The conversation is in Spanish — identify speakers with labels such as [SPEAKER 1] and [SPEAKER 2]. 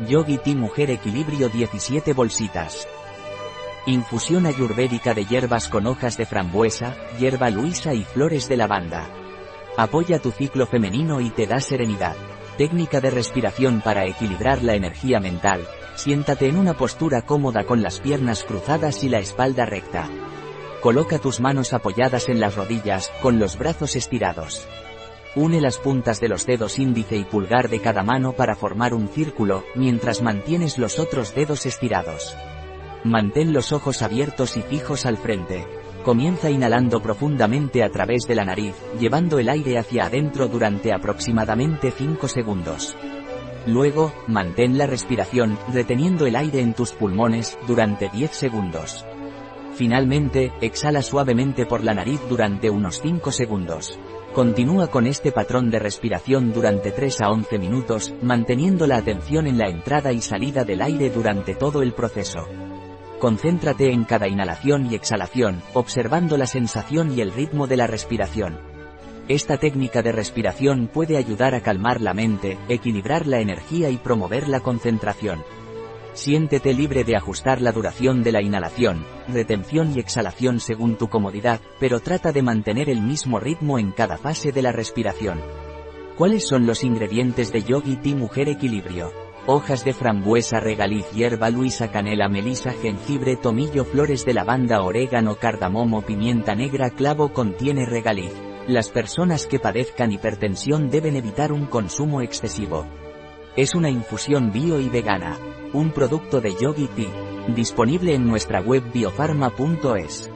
[SPEAKER 1] Yogi Tea Mujer Equilibrio 17 bolsitas. Infusión ayurvédica de hierbas con hojas de frambuesa, hierba luisa y flores de lavanda. Apoya tu ciclo femenino y te da serenidad. Técnica de respiración para equilibrar la energía mental. Siéntate en una postura cómoda con las piernas cruzadas y la espalda recta. Coloca tus manos apoyadas en las rodillas, con los brazos estirados. Une las puntas de los dedos índice y pulgar de cada mano para formar un círculo, mientras mantienes los otros dedos estirados. Mantén los ojos abiertos y fijos al frente. Comienza inhalando profundamente a través de la nariz, llevando el aire hacia adentro durante aproximadamente 5 segundos. Luego, mantén la respiración, reteniendo el aire en tus pulmones, durante 10 segundos. Finalmente, exhala suavemente por la nariz durante unos 5 segundos. Continúa con este patrón de respiración durante 3 a 11 minutos, manteniendo la atención en la entrada y salida del aire durante todo el proceso. Concéntrate en cada inhalación y exhalación, observando la sensación y el ritmo de la respiración. Esta técnica de respiración puede ayudar a calmar la mente, equilibrar la energía y promover la concentración. Siéntete libre de ajustar la duración de la inhalación, retención y exhalación según tu comodidad, pero trata de mantener el mismo ritmo en cada fase de la respiración. ¿Cuáles son los ingredientes de Yogi Tea Mujer Equilibrio? Hojas de frambuesa, regaliz, hierba luisa, canela, melisa, jengibre, tomillo, flores de lavanda, orégano, cardamomo, pimienta negra, clavo contiene regaliz. Las personas que padezcan hipertensión deben evitar un consumo excesivo. Es una infusión bio y vegana. Un producto de Yogi Tea. Disponible en nuestra web biofarma.es.